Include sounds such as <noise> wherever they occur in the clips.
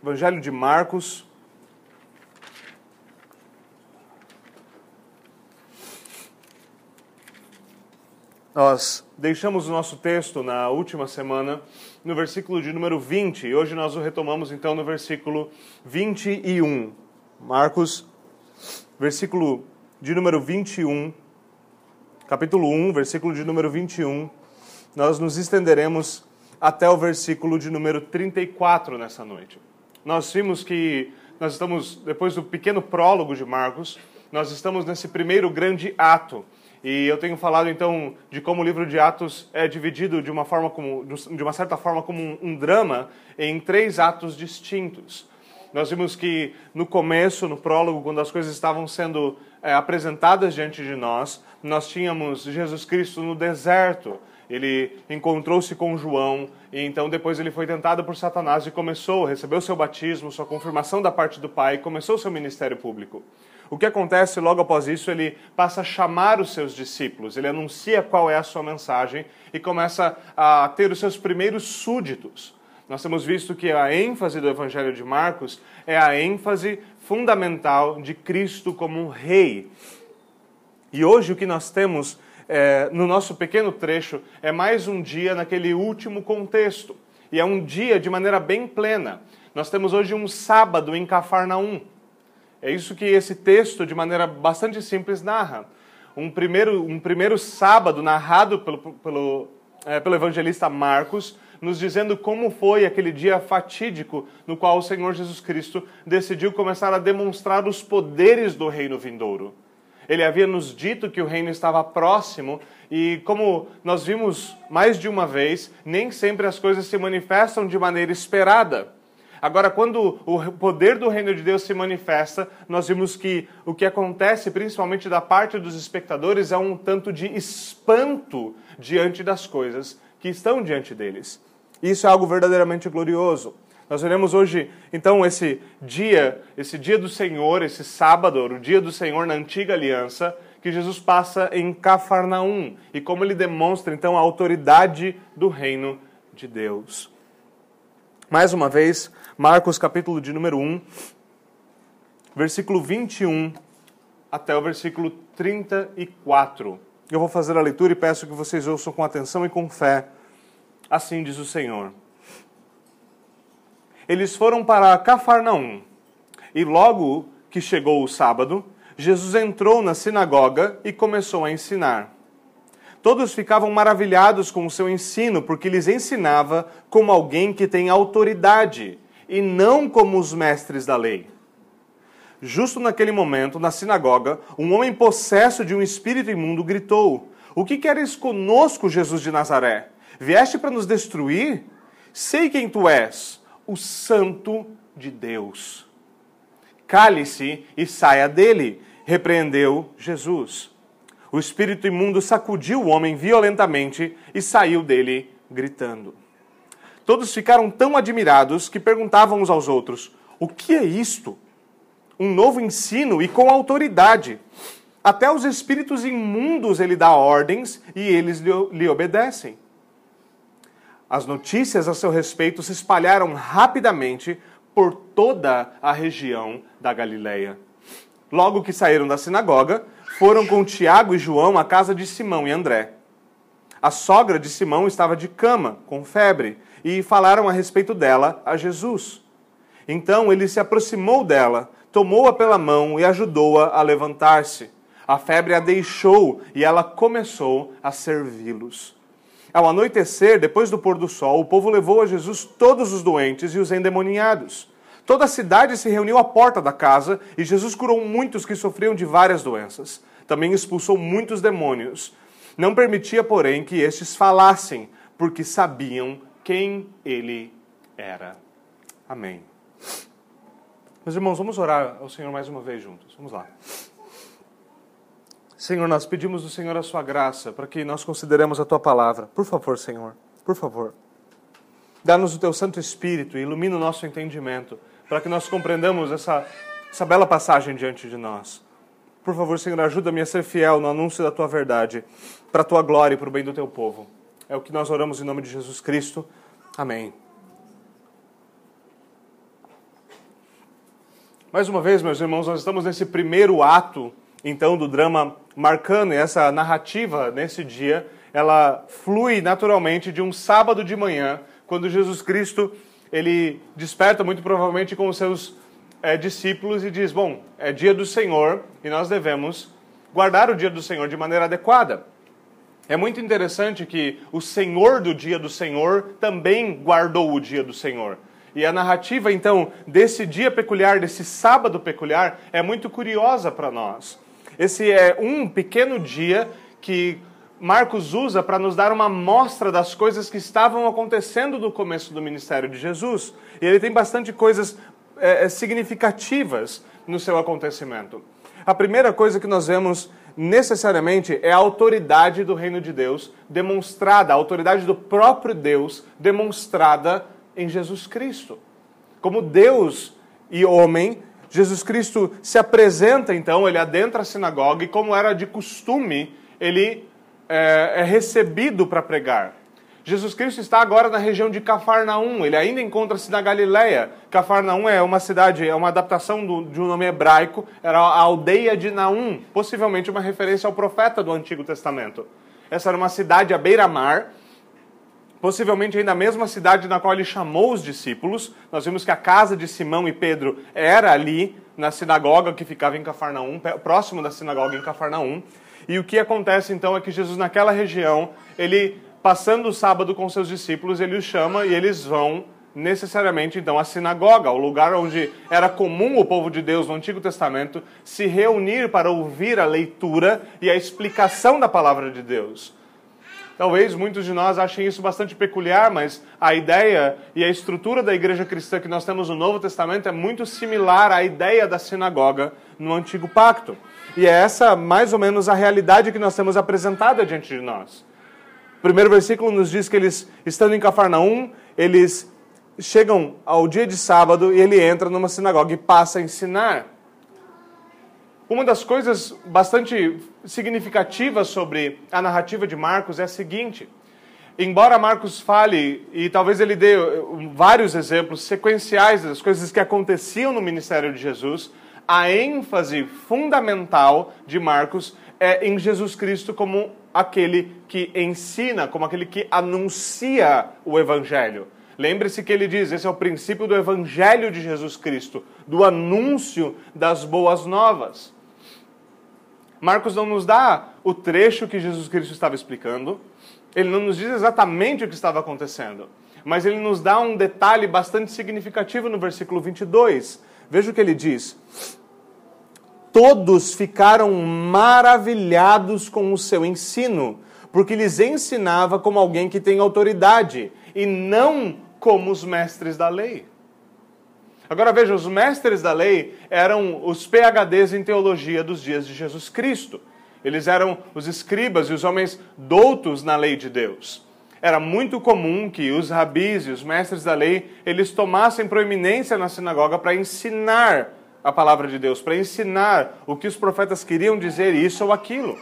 Evangelho de Marcos. Nós deixamos o nosso texto na última semana no versículo de número 20 e hoje nós o retomamos então no versículo 21. Marcos, versículo de número 21, capítulo 1, versículo de número 21. Nós nos estenderemos até o versículo de número 34 nessa noite. Nós vimos que nós estamos, depois do pequeno prólogo de Marcos, nós estamos nesse primeiro grande ato. E eu tenho falado então de como o livro de Atos é dividido de uma forma como, de uma certa forma como um, um drama em três atos distintos. Nós vimos que no começo, no prólogo, quando as coisas estavam sendo é, apresentadas diante de nós, nós tínhamos Jesus Cristo no deserto, ele encontrou-se com João e então depois ele foi tentado por Satanás e começou, recebeu seu batismo, sua confirmação da parte do Pai, começou seu ministério público. O que acontece logo após isso? Ele passa a chamar os seus discípulos, ele anuncia qual é a sua mensagem e começa a ter os seus primeiros súditos. Nós temos visto que a ênfase do Evangelho de Marcos é a ênfase fundamental de Cristo como um rei. E hoje o que nós temos é, no nosso pequeno trecho, é mais um dia naquele último contexto. E é um dia de maneira bem plena. Nós temos hoje um sábado em Cafarnaum. É isso que esse texto, de maneira bastante simples, narra. Um primeiro, um primeiro sábado narrado pelo, pelo, é, pelo evangelista Marcos, nos dizendo como foi aquele dia fatídico no qual o Senhor Jesus Cristo decidiu começar a demonstrar os poderes do reino vindouro. Ele havia nos dito que o reino estava próximo e, como nós vimos mais de uma vez, nem sempre as coisas se manifestam de maneira esperada. Agora, quando o poder do reino de Deus se manifesta, nós vimos que o que acontece, principalmente da parte dos espectadores, é um tanto de espanto diante das coisas que estão diante deles. Isso é algo verdadeiramente glorioso. Nós veremos hoje, então, esse dia, esse dia do Senhor, esse sábado, o dia do Senhor na antiga aliança, que Jesus passa em Cafarnaum e como ele demonstra, então, a autoridade do reino de Deus. Mais uma vez, Marcos capítulo de número 1, versículo 21 até o versículo 34. Eu vou fazer a leitura e peço que vocês ouçam com atenção e com fé. Assim diz o Senhor eles foram para Cafarnaum. E logo que chegou o sábado, Jesus entrou na sinagoga e começou a ensinar. Todos ficavam maravilhados com o seu ensino, porque lhes ensinava como alguém que tem autoridade e não como os mestres da lei. Justo naquele momento, na sinagoga, um homem possesso de um espírito imundo gritou: O que queres conosco, Jesus de Nazaré? Vieste para nos destruir? Sei quem tu és, o Santo de Deus. Cale-se e saia dele, repreendeu Jesus. O espírito imundo sacudiu o homem violentamente e saiu dele, gritando. Todos ficaram tão admirados que perguntavam uns aos outros: O que é isto? Um novo ensino e com autoridade. Até os espíritos imundos ele dá ordens e eles lhe obedecem. As notícias a seu respeito se espalharam rapidamente por toda a região da Galileia. Logo que saíram da sinagoga, foram com Tiago e João à casa de Simão e André. A sogra de Simão estava de cama, com febre, e falaram a respeito dela a Jesus. Então ele se aproximou dela, tomou-a pela mão e ajudou-a a, a levantar-se. A febre a deixou e ela começou a servi-los. Ao anoitecer, depois do pôr do sol, o povo levou a Jesus todos os doentes e os endemoniados. Toda a cidade se reuniu à porta da casa e Jesus curou muitos que sofriam de várias doenças. Também expulsou muitos demônios. Não permitia, porém, que estes falassem, porque sabiam quem ele era. Amém. Meus irmãos, vamos orar ao Senhor mais uma vez juntos. Vamos lá. Senhor, nós pedimos do Senhor a sua graça para que nós consideremos a tua palavra. Por favor, Senhor, por favor. Dá-nos o teu Santo Espírito e ilumina o nosso entendimento para que nós compreendamos essa, essa bela passagem diante de nós. Por favor, Senhor, ajuda-me a ser fiel no anúncio da tua verdade, para a tua glória e para o bem do teu povo. É o que nós oramos em nome de Jesus Cristo. Amém. Mais uma vez, meus irmãos, nós estamos nesse primeiro ato, então, do drama marcando, essa narrativa, nesse dia, ela flui naturalmente de um sábado de manhã, quando Jesus Cristo, ele desperta muito provavelmente com os seus é, discípulos e diz, bom, é dia do Senhor e nós devemos guardar o dia do Senhor de maneira adequada. É muito interessante que o Senhor do dia do Senhor também guardou o dia do Senhor. E a narrativa, então, desse dia peculiar, desse sábado peculiar, é muito curiosa para nós. Esse é um pequeno dia que Marcos usa para nos dar uma amostra das coisas que estavam acontecendo no começo do ministério de Jesus. E ele tem bastante coisas é, significativas no seu acontecimento. A primeira coisa que nós vemos necessariamente é a autoridade do reino de Deus demonstrada, a autoridade do próprio Deus demonstrada em Jesus Cristo. Como Deus e homem, Jesus Cristo se apresenta então, ele adentra a sinagoga e, como era de costume, ele é, é recebido para pregar. Jesus Cristo está agora na região de Cafarnaum, ele ainda encontra-se na Galileia. Cafarnaum é uma cidade, é uma adaptação do, de um nome hebraico, era a aldeia de Naum, possivelmente uma referência ao profeta do Antigo Testamento. Essa era uma cidade à beira-mar, possivelmente ainda a mesma cidade na qual ele chamou os discípulos. Nós vimos que a casa de Simão e Pedro era ali, na sinagoga que ficava em Cafarnaum, próximo da sinagoga em Cafarnaum. E o que acontece então é que Jesus, naquela região, ele passando o sábado com seus discípulos, ele os chama e eles vão necessariamente então à sinagoga, o lugar onde era comum o povo de Deus no Antigo Testamento se reunir para ouvir a leitura e a explicação da palavra de Deus. Talvez muitos de nós achem isso bastante peculiar, mas a ideia e a estrutura da igreja cristã que nós temos no Novo Testamento é muito similar à ideia da sinagoga no Antigo Pacto. E é essa mais ou menos a realidade que nós temos apresentada diante de nós. O primeiro versículo nos diz que eles, estando em Cafarnaum, eles chegam ao dia de sábado e ele entra numa sinagoga e passa a ensinar. Uma das coisas bastante significativas sobre a narrativa de Marcos é a seguinte: embora Marcos fale, e talvez ele dê vários exemplos sequenciais das coisas que aconteciam no ministério de Jesus, a ênfase fundamental de Marcos é em Jesus Cristo como aquele que ensina, como aquele que anuncia o Evangelho. Lembre-se que ele diz: esse é o princípio do Evangelho de Jesus Cristo, do anúncio das boas novas. Marcos não nos dá o trecho que Jesus Cristo estava explicando, ele não nos diz exatamente o que estava acontecendo, mas ele nos dá um detalhe bastante significativo no versículo 22. Veja o que ele diz todos ficaram maravilhados com o seu ensino, porque lhes ensinava como alguém que tem autoridade e não como os mestres da lei. Agora veja, os mestres da lei eram os PhDs em teologia dos dias de Jesus Cristo. Eles eram os escribas e os homens doutos na lei de Deus. Era muito comum que os rabis e os mestres da lei, eles tomassem proeminência na sinagoga para ensinar a palavra de Deus, para ensinar o que os profetas queriam dizer, isso ou aquilo.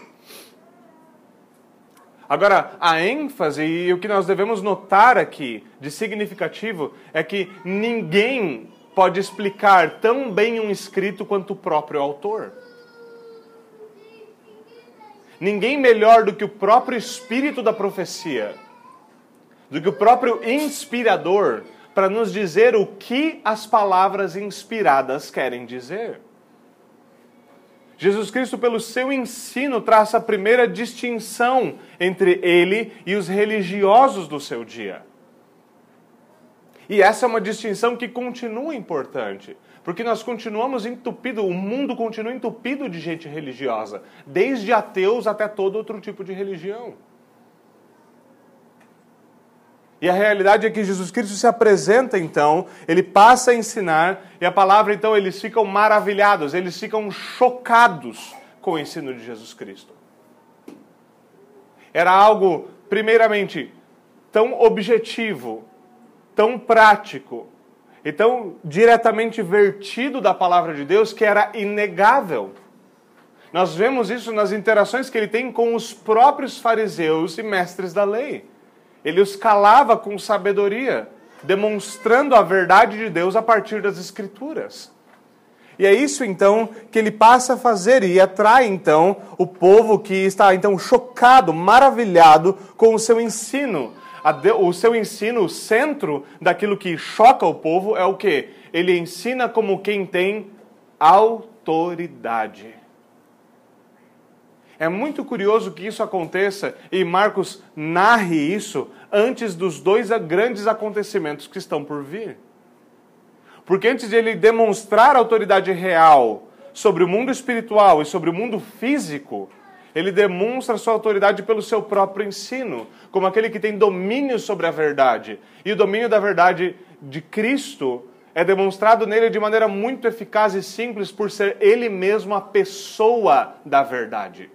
Agora, a ênfase e o que nós devemos notar aqui de significativo é que ninguém pode explicar tão bem um escrito quanto o próprio autor. Ninguém melhor do que o próprio espírito da profecia, do que o próprio inspirador, para nos dizer o que as palavras inspiradas querem dizer. Jesus Cristo, pelo seu ensino, traça a primeira distinção entre ele e os religiosos do seu dia. E essa é uma distinção que continua importante, porque nós continuamos entupidos, o mundo continua entupido de gente religiosa, desde ateus até todo outro tipo de religião. E a realidade é que Jesus Cristo se apresenta então, ele passa a ensinar, e a palavra então eles ficam maravilhados, eles ficam chocados com o ensino de Jesus Cristo. Era algo, primeiramente, tão objetivo, tão prático, e tão diretamente vertido da palavra de Deus que era inegável. Nós vemos isso nas interações que ele tem com os próprios fariseus e mestres da lei. Ele os calava com sabedoria, demonstrando a verdade de Deus a partir das Escrituras. E é isso então que ele passa a fazer e atrai então o povo que está então chocado, maravilhado com o seu ensino. O seu ensino, o centro daquilo que choca o povo é o que? Ele ensina como quem tem autoridade. É muito curioso que isso aconteça e Marcos narre isso antes dos dois grandes acontecimentos que estão por vir. Porque antes de ele demonstrar autoridade real sobre o mundo espiritual e sobre o mundo físico, ele demonstra sua autoridade pelo seu próprio ensino, como aquele que tem domínio sobre a verdade. E o domínio da verdade de Cristo é demonstrado nele de maneira muito eficaz e simples por ser ele mesmo a pessoa da verdade.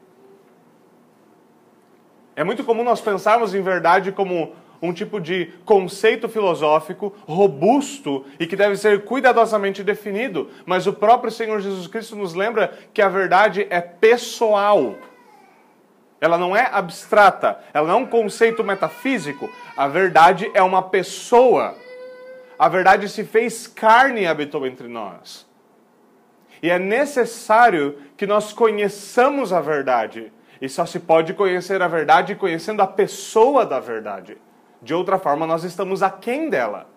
É muito comum nós pensarmos em verdade como um tipo de conceito filosófico robusto e que deve ser cuidadosamente definido, mas o próprio Senhor Jesus Cristo nos lembra que a verdade é pessoal. Ela não é abstrata, ela não é um conceito metafísico. A verdade é uma pessoa. A verdade se fez carne e habitou entre nós. E é necessário que nós conheçamos a verdade e só se pode conhecer a verdade conhecendo a pessoa da verdade. De outra forma, nós estamos aquém dela.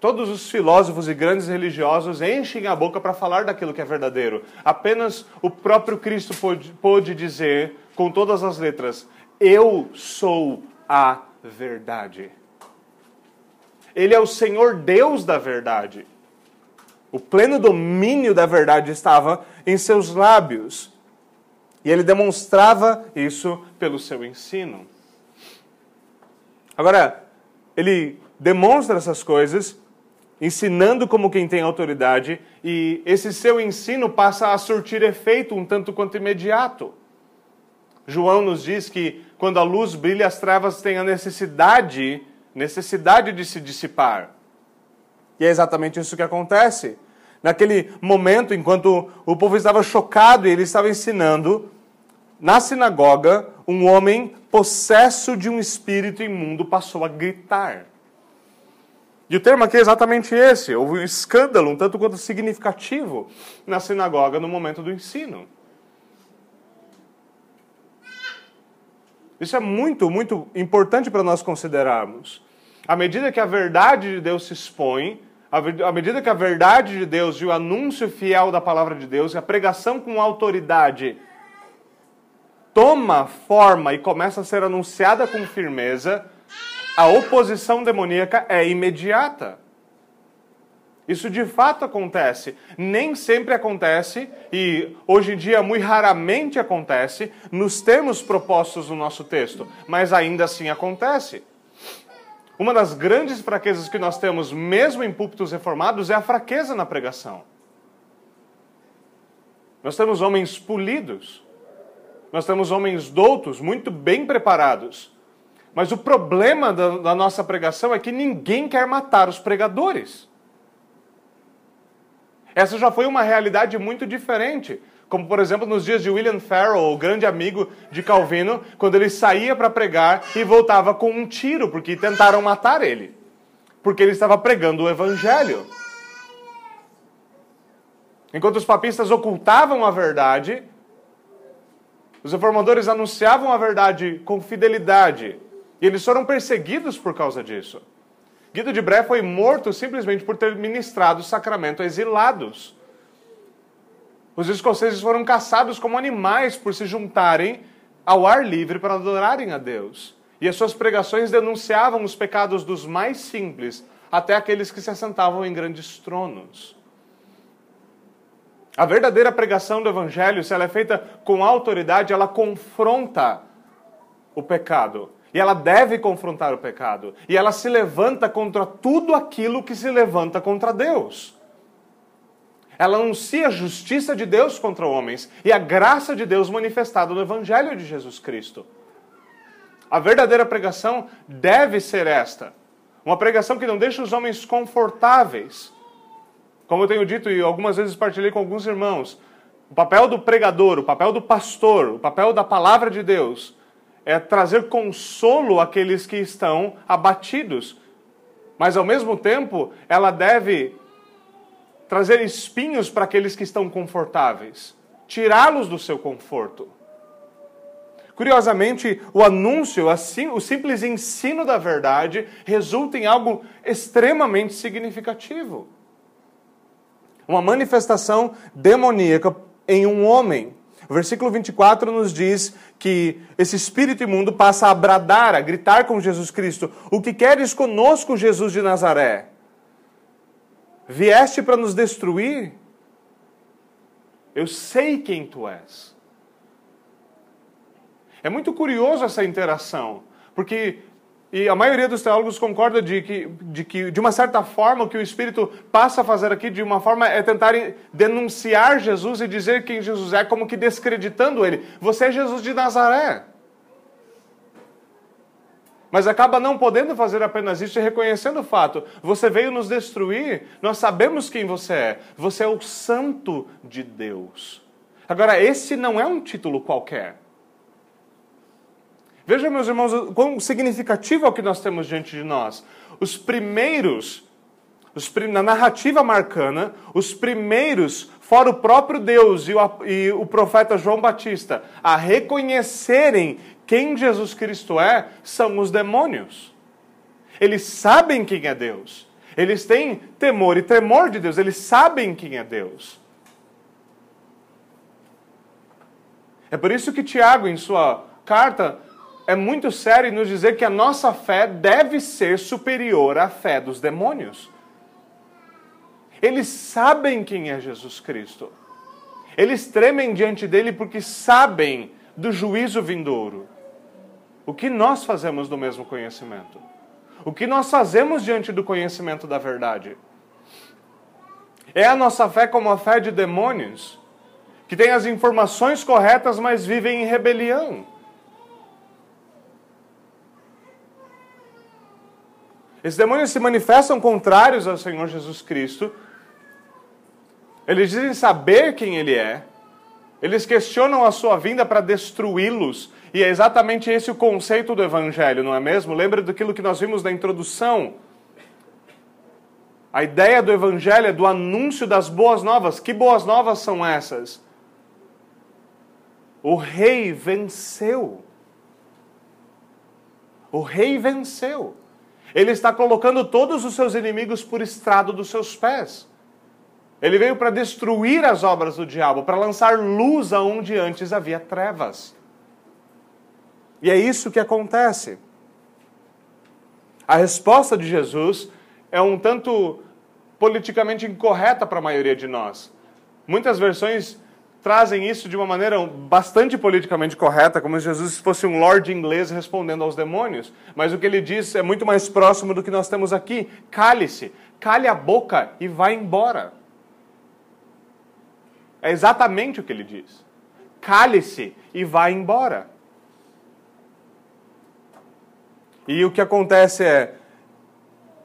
Todos os filósofos e grandes religiosos enchem a boca para falar daquilo que é verdadeiro. Apenas o próprio Cristo pôde, dizer, com todas as letras: Eu sou a verdade. Ele é o Senhor Deus da verdade. O pleno domínio da verdade estava em seus lábios. E ele demonstrava isso pelo seu ensino. Agora, ele demonstra essas coisas, ensinando como quem tem autoridade, e esse seu ensino passa a surtir efeito um tanto quanto imediato. João nos diz que quando a luz brilha, as trevas têm a necessidade, necessidade de se dissipar. E é exatamente isso que acontece. Naquele momento, enquanto o povo estava chocado e ele estava ensinando, na sinagoga, um homem possesso de um espírito imundo passou a gritar. E o termo aqui é exatamente esse. Houve um escândalo, um tanto quanto significativo, na sinagoga no momento do ensino. Isso é muito, muito importante para nós considerarmos. À medida que a verdade de Deus se expõe, à medida que a verdade de Deus e o anúncio fiel da palavra de Deus, e a pregação com autoridade toma forma e começa a ser anunciada com firmeza, a oposição demoníaca é imediata. Isso de fato acontece. Nem sempre acontece, e hoje em dia muito raramente acontece, nos termos propostos no nosso texto, mas ainda assim acontece. Uma das grandes fraquezas que nós temos, mesmo em púlpitos reformados, é a fraqueza na pregação. Nós temos homens polidos, nós temos homens doutos, muito bem preparados. Mas o problema da, da nossa pregação é que ninguém quer matar os pregadores. Essa já foi uma realidade muito diferente como por exemplo nos dias de William Farrell, o grande amigo de Calvino, quando ele saía para pregar e voltava com um tiro, porque tentaram matar ele, porque ele estava pregando o evangelho. Enquanto os papistas ocultavam a verdade, os reformadores anunciavam a verdade com fidelidade, e eles foram perseguidos por causa disso. Guido de Bré foi morto simplesmente por ter ministrado o sacramento a exilados. Os escoceses foram caçados como animais por se juntarem ao ar livre para adorarem a Deus. E as suas pregações denunciavam os pecados dos mais simples até aqueles que se assentavam em grandes tronos. A verdadeira pregação do Evangelho, se ela é feita com autoridade, ela confronta o pecado. E ela deve confrontar o pecado. E ela se levanta contra tudo aquilo que se levanta contra Deus. Ela anuncia a justiça de Deus contra homens e a graça de Deus manifestada no Evangelho de Jesus Cristo. A verdadeira pregação deve ser esta: uma pregação que não deixa os homens confortáveis. Como eu tenho dito e algumas vezes partilhei com alguns irmãos, o papel do pregador, o papel do pastor, o papel da palavra de Deus é trazer consolo àqueles que estão abatidos. Mas ao mesmo tempo, ela deve trazer espinhos para aqueles que estão confortáveis, tirá-los do seu conforto. Curiosamente, o anúncio, assim, o simples ensino da verdade, resulta em algo extremamente significativo. Uma manifestação demoníaca em um homem. O versículo 24 nos diz que esse espírito imundo passa a bradar, a gritar com Jesus Cristo: O que queres conosco, Jesus de Nazaré? Vieste para nos destruir? Eu sei quem tu és. É muito curioso essa interação, porque e a maioria dos teólogos concorda de que, de que, de uma certa forma, o que o Espírito passa a fazer aqui, de uma forma, é tentar denunciar Jesus e dizer quem Jesus é, como que descreditando ele. Você é Jesus de Nazaré. Mas acaba não podendo fazer apenas isso e reconhecendo o fato: você veio nos destruir, nós sabemos quem você é. Você é o Santo de Deus. Agora, esse não é um título qualquer. Veja, meus irmãos, quão significativo é o que nós temos diante de nós. Os primeiros, os, na narrativa marcana, os primeiros, fora o próprio Deus e o, e o profeta João Batista, a reconhecerem quem Jesus Cristo é, são os demônios. Eles sabem quem é Deus. Eles têm temor e tremor de Deus. Eles sabem quem é Deus. É por isso que Tiago, em sua carta, é muito sério nos dizer que a nossa fé deve ser superior à fé dos demônios. Eles sabem quem é Jesus Cristo. Eles tremem diante dele porque sabem do juízo vindouro. O que nós fazemos do mesmo conhecimento? O que nós fazemos diante do conhecimento da verdade? É a nossa fé como a fé de demônios, que tem as informações corretas, mas vivem em rebelião. Esses demônios se manifestam contrários ao Senhor Jesus Cristo. Eles dizem saber quem Ele é. Eles questionam a sua vinda para destruí-los. E é exatamente esse o conceito do Evangelho, não é mesmo? Lembra daquilo que nós vimos na introdução? A ideia do Evangelho é do anúncio das boas novas. Que boas novas são essas? O rei venceu. O rei venceu. Ele está colocando todos os seus inimigos por estrado dos seus pés. Ele veio para destruir as obras do diabo, para lançar luz aonde antes havia trevas. E é isso que acontece. A resposta de Jesus é um tanto politicamente incorreta para a maioria de nós. Muitas versões trazem isso de uma maneira bastante politicamente correta, como se Jesus fosse um lord inglês respondendo aos demônios. Mas o que ele diz é muito mais próximo do que nós temos aqui. Cale-se, cale a boca e vá embora. É exatamente o que ele diz. Cale-se e vá embora. E o que acontece é,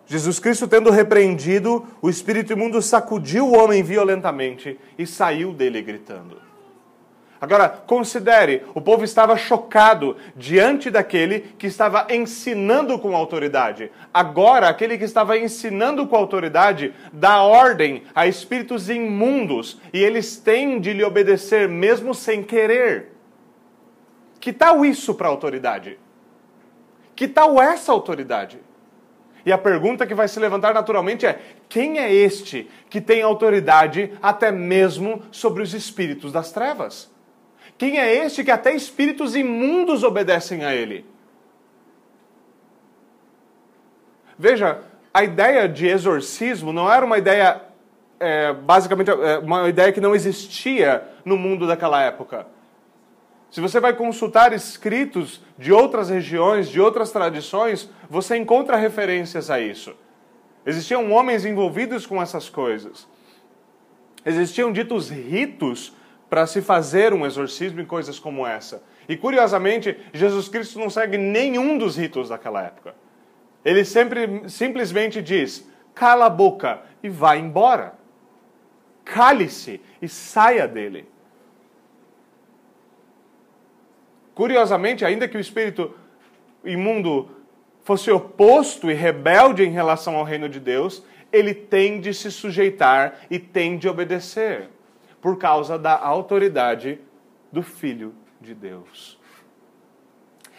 Jesus Cristo, tendo repreendido, o espírito imundo sacudiu o homem violentamente e saiu dele gritando. Agora, considere: o povo estava chocado diante daquele que estava ensinando com autoridade. Agora, aquele que estava ensinando com autoridade dá ordem a espíritos imundos e eles têm de lhe obedecer, mesmo sem querer. Que tal isso para a autoridade? Que tal essa autoridade? E a pergunta que vai se levantar naturalmente é: quem é este que tem autoridade até mesmo sobre os espíritos das trevas? Quem é este que até espíritos imundos obedecem a ele? Veja, a ideia de exorcismo não era uma ideia, é, basicamente, é, uma ideia que não existia no mundo daquela época. Se você vai consultar escritos de outras regiões, de outras tradições, você encontra referências a isso. Existiam homens envolvidos com essas coisas. Existiam ditos ritos para se fazer um exorcismo e coisas como essa. E curiosamente, Jesus Cristo não segue nenhum dos ritos daquela época. Ele sempre simplesmente diz: cala a boca e vá embora. Cale-se e saia dele. Curiosamente, ainda que o espírito imundo fosse oposto e rebelde em relação ao reino de Deus, ele tem de se sujeitar e tem de obedecer, por causa da autoridade do Filho de Deus.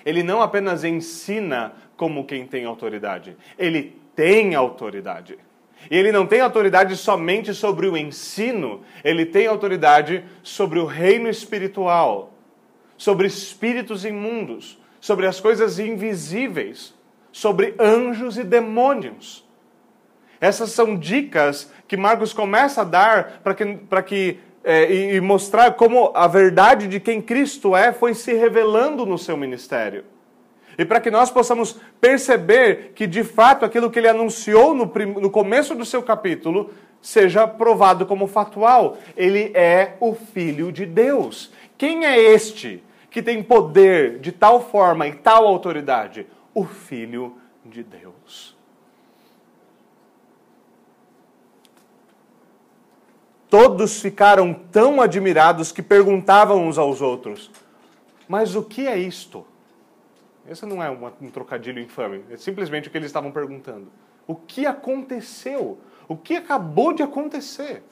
Ele não apenas ensina como quem tem autoridade, ele tem autoridade. E ele não tem autoridade somente sobre o ensino, ele tem autoridade sobre o reino espiritual, sobre espíritos imundos, sobre as coisas invisíveis, sobre anjos e demônios. Essas são dicas que Marcos começa a dar para que, que é, e mostrar como a verdade de quem Cristo é foi se revelando no seu ministério. E para que nós possamos perceber que, de fato, aquilo que ele anunciou no, no começo do seu capítulo seja provado como fatual. Ele é o Filho de Deus. Quem é este que tem poder de tal forma e tal autoridade? O Filho de Deus. Todos ficaram tão admirados que perguntavam uns aos outros: Mas o que é isto? Esse não é um trocadilho infame, é simplesmente o que eles estavam perguntando. O que aconteceu? O que acabou de acontecer?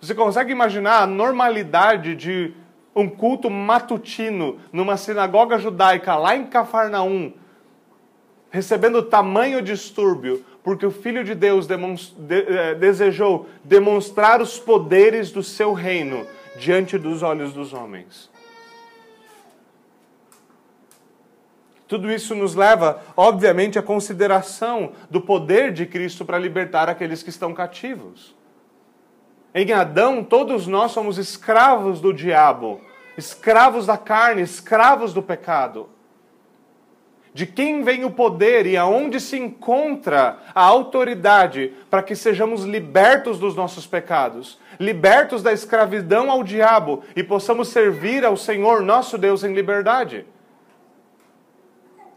Você consegue imaginar a normalidade de um culto matutino numa sinagoga judaica lá em Cafarnaum, recebendo tamanho distúrbio, porque o Filho de Deus eh, desejou demonstrar os poderes do seu reino diante dos olhos dos homens? Tudo isso nos leva, obviamente, à consideração do poder de Cristo para libertar aqueles que estão cativos. Em Adão, todos nós somos escravos do diabo, escravos da carne, escravos do pecado. De quem vem o poder e aonde se encontra a autoridade para que sejamos libertos dos nossos pecados, libertos da escravidão ao diabo e possamos servir ao Senhor nosso Deus em liberdade?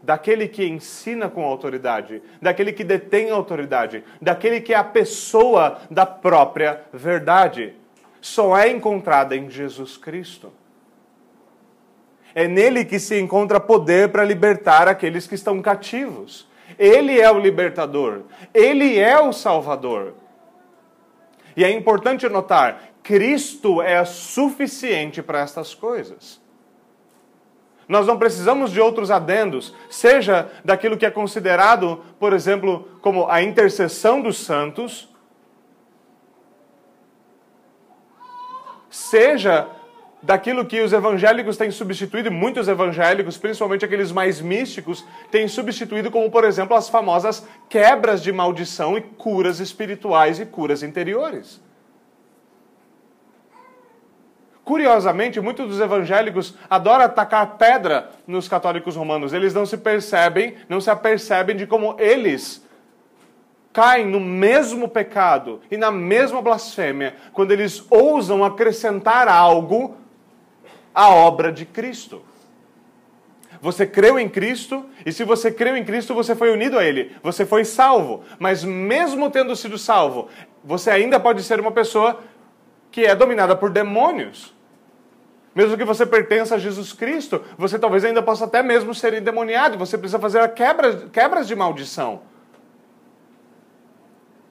daquele que ensina com autoridade, daquele que detém autoridade, daquele que é a pessoa da própria verdade. Só é encontrada em Jesus Cristo. É nele que se encontra poder para libertar aqueles que estão cativos. Ele é o libertador, ele é o salvador. E é importante notar: Cristo é suficiente para estas coisas. Nós não precisamos de outros adendos, seja daquilo que é considerado, por exemplo, como a intercessão dos santos, seja daquilo que os evangélicos têm substituído, muitos evangélicos, principalmente aqueles mais místicos, têm substituído como, por exemplo, as famosas quebras de maldição e curas espirituais e curas interiores. Curiosamente, muitos dos evangélicos adoram atacar pedra nos católicos romanos. Eles não se percebem, não se apercebem de como eles caem no mesmo pecado e na mesma blasfêmia quando eles ousam acrescentar algo à obra de Cristo. Você creu em Cristo, e se você creu em Cristo, você foi unido a Ele, você foi salvo. Mas mesmo tendo sido salvo, você ainda pode ser uma pessoa que é dominada por demônios. Mesmo que você pertença a Jesus Cristo, você talvez ainda possa até mesmo ser endemoniado. Você precisa fazer quebras, quebras de maldição.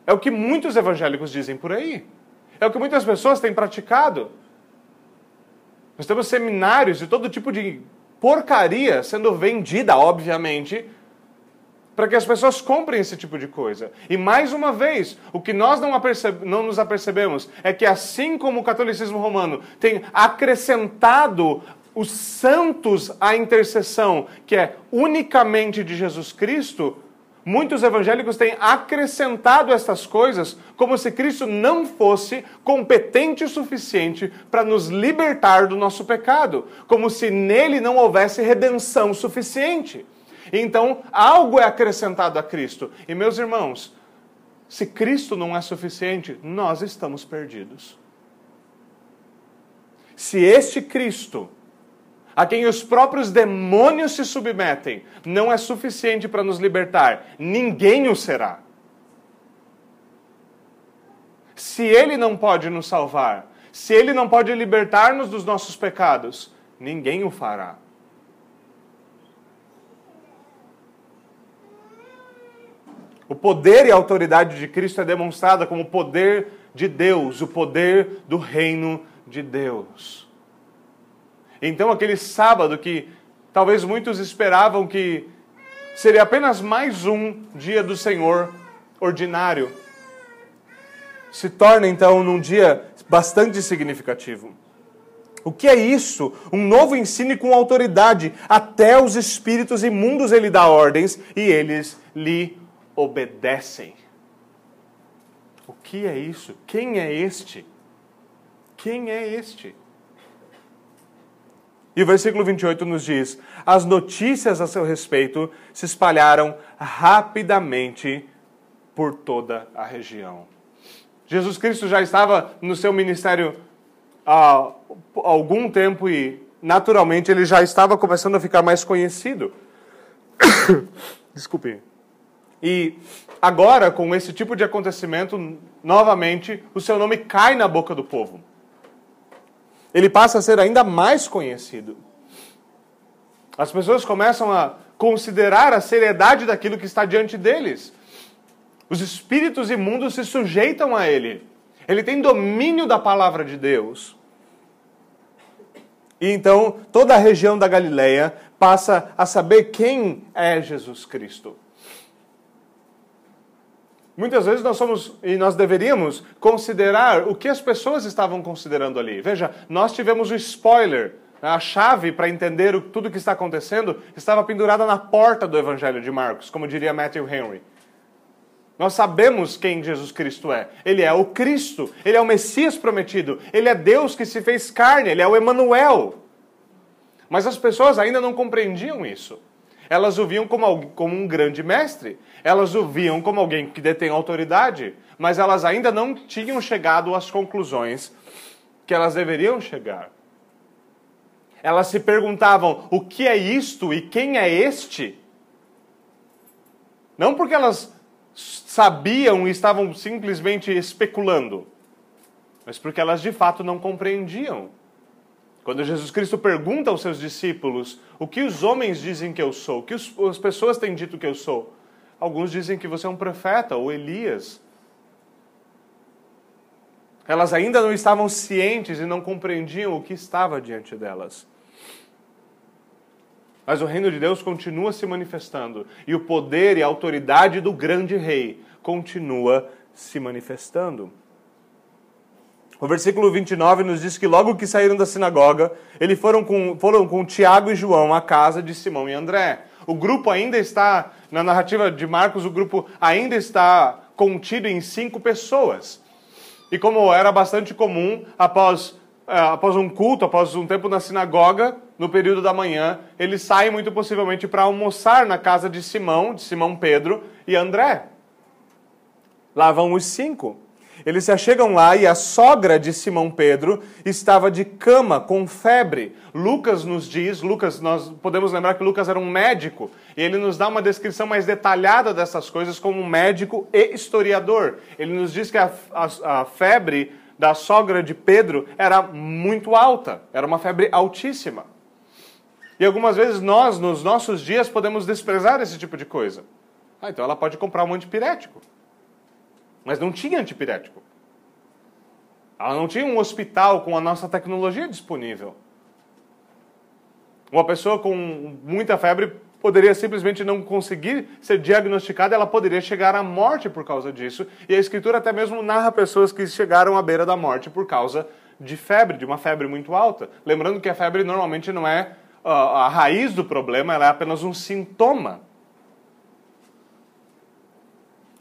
É o que muitos evangélicos dizem por aí. É o que muitas pessoas têm praticado. Nós temos seminários de todo tipo de porcaria sendo vendida, obviamente, para que as pessoas comprem esse tipo de coisa. E mais uma vez, o que nós não, não, nos apercebemos é que, assim como o catolicismo romano tem acrescentado os santos à intercessão, que é unicamente de Jesus Cristo, muitos evangélicos têm acrescentado essas coisas como se Cristo não fosse competente o suficiente para nos libertar do nosso pecado, como se nele não houvesse redenção suficiente. Então, algo é acrescentado a Cristo. E, meus irmãos, se Cristo não é suficiente, nós estamos perdidos. Se este Cristo, a quem os próprios demônios se submetem, não é suficiente para nos libertar, ninguém o será. Se ele não pode nos salvar, se ele não pode libertar-nos dos nossos pecados, ninguém o fará. O poder e a autoridade de Cristo é demonstrada como o poder de Deus, o poder do reino de Deus. Então, aquele sábado que talvez muitos esperavam que seria apenas mais um dia do Senhor ordinário, se torna então num dia bastante significativo. O que é isso? Um novo ensino com autoridade. Até os espíritos imundos ele dá ordens e eles lhe obedecem. O que é isso? Quem é este? Quem é este? E o versículo 28 nos diz: As notícias a seu respeito se espalharam rapidamente por toda a região. Jesus Cristo já estava no seu ministério há algum tempo e, naturalmente, ele já estava começando a ficar mais conhecido. <coughs> Desculpe. E agora, com esse tipo de acontecimento, novamente, o seu nome cai na boca do povo. Ele passa a ser ainda mais conhecido. As pessoas começam a considerar a seriedade daquilo que está diante deles. Os espíritos imundos se sujeitam a ele. Ele tem domínio da palavra de Deus. E então toda a região da Galileia passa a saber quem é Jesus Cristo. Muitas vezes nós somos e nós deveríamos considerar o que as pessoas estavam considerando ali. Veja, nós tivemos o spoiler. A chave para entender tudo o que está acontecendo estava pendurada na porta do Evangelho de Marcos, como diria Matthew Henry. Nós sabemos quem Jesus Cristo é. Ele é o Cristo, ele é o Messias prometido, ele é Deus que se fez carne, ele é o Emanuel. Mas as pessoas ainda não compreendiam isso. Elas o viam como, como um grande mestre, elas o viam como alguém que detém autoridade, mas elas ainda não tinham chegado às conclusões que elas deveriam chegar. Elas se perguntavam: o que é isto e quem é este? Não porque elas sabiam e estavam simplesmente especulando, mas porque elas de fato não compreendiam. Quando Jesus Cristo pergunta aos seus discípulos o que os homens dizem que eu sou, o que as pessoas têm dito que eu sou, alguns dizem que você é um profeta ou Elias. Elas ainda não estavam cientes e não compreendiam o que estava diante delas. Mas o reino de Deus continua se manifestando e o poder e a autoridade do grande rei continua se manifestando. O versículo 29 nos diz que logo que saíram da sinagoga, eles foram com, foram com Tiago e João à casa de Simão e André. O grupo ainda está, na narrativa de Marcos, o grupo ainda está contido em cinco pessoas. E como era bastante comum, após, eh, após um culto, após um tempo na sinagoga, no período da manhã, eles saem muito possivelmente para almoçar na casa de Simão, de Simão Pedro e André. Lá vão os cinco. Eles se achegam lá e a sogra de Simão Pedro estava de cama com febre. Lucas nos diz, Lucas, nós podemos lembrar que Lucas era um médico, e ele nos dá uma descrição mais detalhada dessas coisas como médico e historiador. Ele nos diz que a, a, a febre da sogra de Pedro era muito alta, era uma febre altíssima. E algumas vezes nós, nos nossos dias, podemos desprezar esse tipo de coisa. Ah, então ela pode comprar um antipirético. Mas não tinha antipirético. Ela não tinha um hospital com a nossa tecnologia disponível. Uma pessoa com muita febre poderia simplesmente não conseguir ser diagnosticada, ela poderia chegar à morte por causa disso. E a Escritura até mesmo narra pessoas que chegaram à beira da morte por causa de febre, de uma febre muito alta. Lembrando que a febre normalmente não é a raiz do problema, ela é apenas um sintoma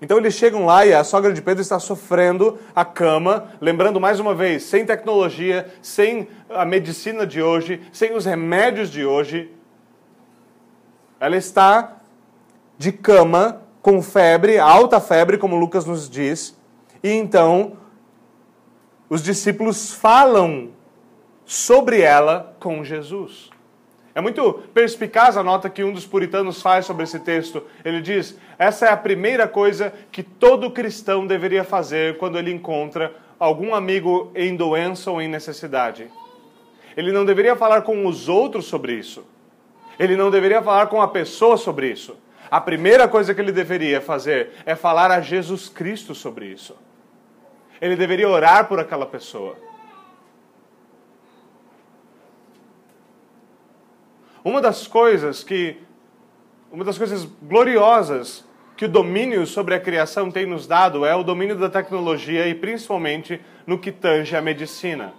então eles chegam lá e a sogra de Pedro está sofrendo a cama, lembrando mais uma vez, sem tecnologia, sem a medicina de hoje, sem os remédios de hoje. Ela está de cama, com febre, alta febre, como Lucas nos diz, e então os discípulos falam sobre ela com Jesus. É muito perspicaz a nota que um dos puritanos faz sobre esse texto. Ele diz: essa é a primeira coisa que todo cristão deveria fazer quando ele encontra algum amigo em doença ou em necessidade. Ele não deveria falar com os outros sobre isso. Ele não deveria falar com a pessoa sobre isso. a primeira coisa que ele deveria fazer é falar a Jesus Cristo sobre isso. Ele deveria orar por aquela pessoa. Uma das coisas que uma das coisas gloriosas que o domínio sobre a criação tem nos dado é o domínio da tecnologia e principalmente no que tange a medicina.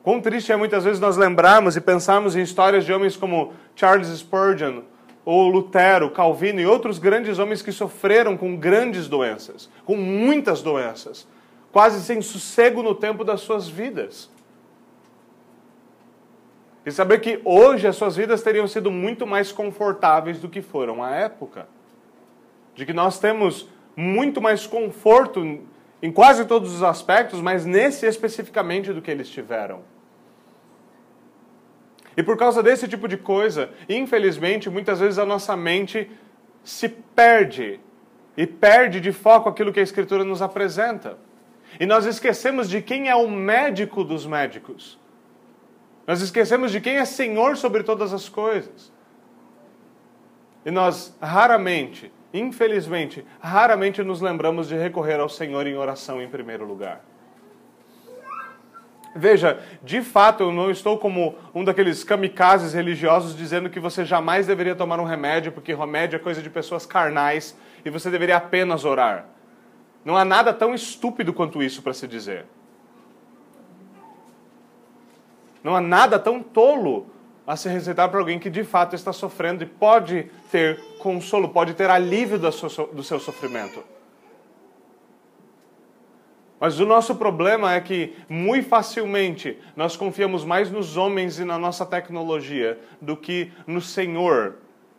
Quão triste é muitas vezes nós lembrarmos e pensarmos em histórias de homens como Charles Spurgeon, ou Lutero, Calvino e outros grandes homens que sofreram com grandes doenças, com muitas doenças, quase sem sossego no tempo das suas vidas. E saber que hoje as suas vidas teriam sido muito mais confortáveis do que foram à época. De que nós temos muito mais conforto em quase todos os aspectos, mas nesse especificamente do que eles tiveram. E por causa desse tipo de coisa, infelizmente, muitas vezes a nossa mente se perde e perde de foco aquilo que a Escritura nos apresenta. E nós esquecemos de quem é o médico dos médicos. Nós esquecemos de quem é Senhor sobre todas as coisas. E nós raramente, infelizmente, raramente nos lembramos de recorrer ao Senhor em oração em primeiro lugar. Veja, de fato, eu não estou como um daqueles kamikazes religiosos dizendo que você jamais deveria tomar um remédio, porque remédio é coisa de pessoas carnais e você deveria apenas orar. Não há nada tão estúpido quanto isso para se dizer. Não há nada tão tolo a se receitar para alguém que de fato está sofrendo e pode ter consolo, pode ter alívio do seu sofrimento. Mas o nosso problema é que, muito facilmente, nós confiamos mais nos homens e na nossa tecnologia do que no Senhor,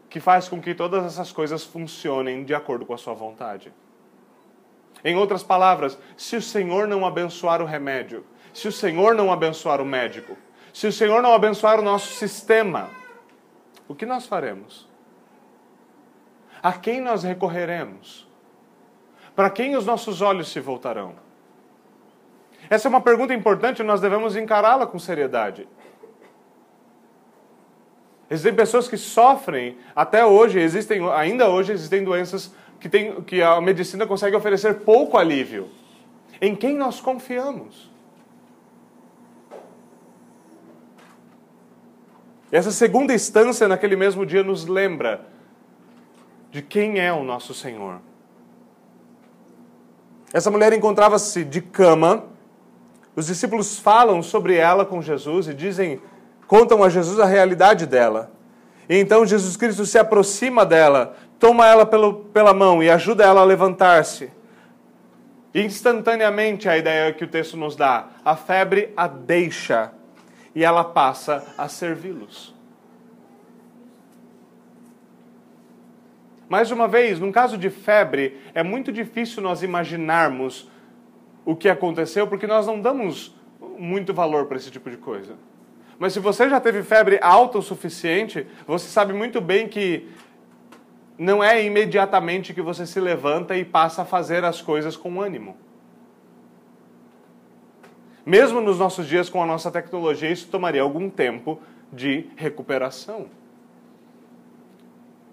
que faz com que todas essas coisas funcionem de acordo com a sua vontade. Em outras palavras, se o Senhor não abençoar o remédio, se o Senhor não abençoar o médico, se o Senhor não abençoar o nosso sistema, o que nós faremos? A quem nós recorreremos? Para quem os nossos olhos se voltarão? Essa é uma pergunta importante e nós devemos encará-la com seriedade. Existem pessoas que sofrem até hoje, existem ainda hoje existem doenças que, tem, que a medicina consegue oferecer pouco alívio. Em quem nós confiamos? Essa segunda instância naquele mesmo dia nos lembra de quem é o nosso Senhor. Essa mulher encontrava-se de cama os discípulos falam sobre ela com Jesus e dizem, contam a Jesus a realidade dela. E então Jesus Cristo se aproxima dela, toma ela pelo, pela mão e ajuda ela a levantar-se. Instantaneamente, a ideia que o texto nos dá, a febre a deixa e ela passa a servi-los. Mais uma vez, num caso de febre, é muito difícil nós imaginarmos o que aconteceu, porque nós não damos muito valor para esse tipo de coisa. Mas se você já teve febre alta o suficiente, você sabe muito bem que não é imediatamente que você se levanta e passa a fazer as coisas com ânimo. Mesmo nos nossos dias com a nossa tecnologia, isso tomaria algum tempo de recuperação.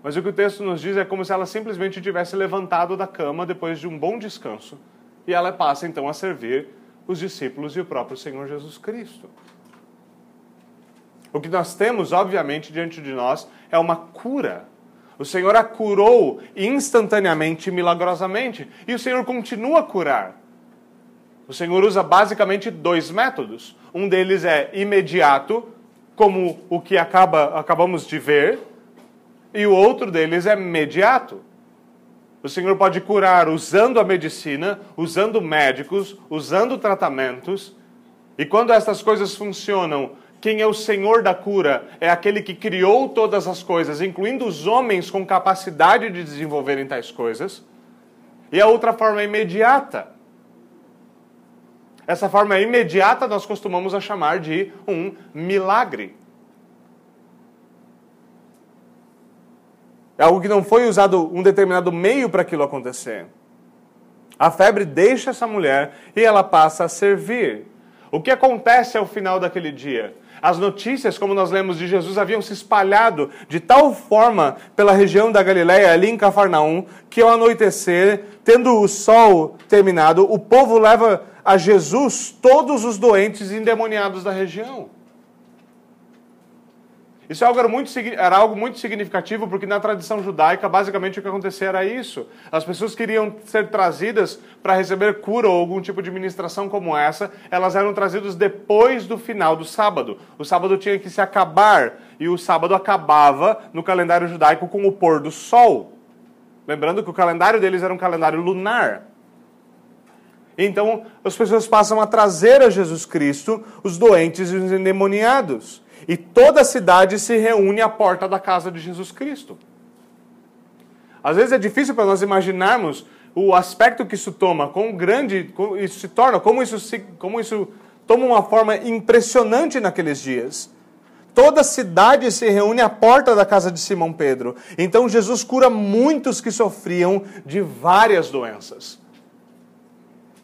Mas o que o texto nos diz é como se ela simplesmente tivesse levantado da cama depois de um bom descanso e ela passa então a servir os discípulos e o próprio Senhor Jesus Cristo. O que nós temos, obviamente, diante de nós é uma cura. O Senhor a curou instantaneamente, milagrosamente, e o Senhor continua a curar. O Senhor usa basicamente dois métodos. Um deles é imediato, como o que acaba, acabamos de ver, e o outro deles é mediato, o Senhor pode curar usando a medicina, usando médicos, usando tratamentos. E quando essas coisas funcionam, quem é o Senhor da cura é aquele que criou todas as coisas, incluindo os homens com capacidade de desenvolverem tais coisas. E a outra forma é imediata. Essa forma imediata nós costumamos a chamar de um milagre. É algo que não foi usado um determinado meio para aquilo acontecer. A febre deixa essa mulher e ela passa a servir. O que acontece ao final daquele dia? As notícias, como nós lemos de Jesus, haviam se espalhado de tal forma pela região da Galiléia, ali em Cafarnaum, que ao anoitecer, tendo o sol terminado, o povo leva a Jesus todos os doentes endemoniados da região. Isso é algo muito, era algo muito significativo, porque na tradição judaica, basicamente o que acontecia era isso. As pessoas queriam ser trazidas para receber cura ou algum tipo de ministração como essa, elas eram trazidas depois do final do sábado. O sábado tinha que se acabar, e o sábado acabava no calendário judaico com o pôr do sol. Lembrando que o calendário deles era um calendário lunar. Então, as pessoas passam a trazer a Jesus Cristo os doentes e os endemoniados e toda a cidade se reúne à porta da casa de Jesus Cristo. Às vezes é difícil para nós imaginarmos o aspecto que isso toma, quão grande isso se torna, como isso, se, como isso toma uma forma impressionante naqueles dias. Toda a cidade se reúne à porta da casa de Simão Pedro. Então Jesus cura muitos que sofriam de várias doenças.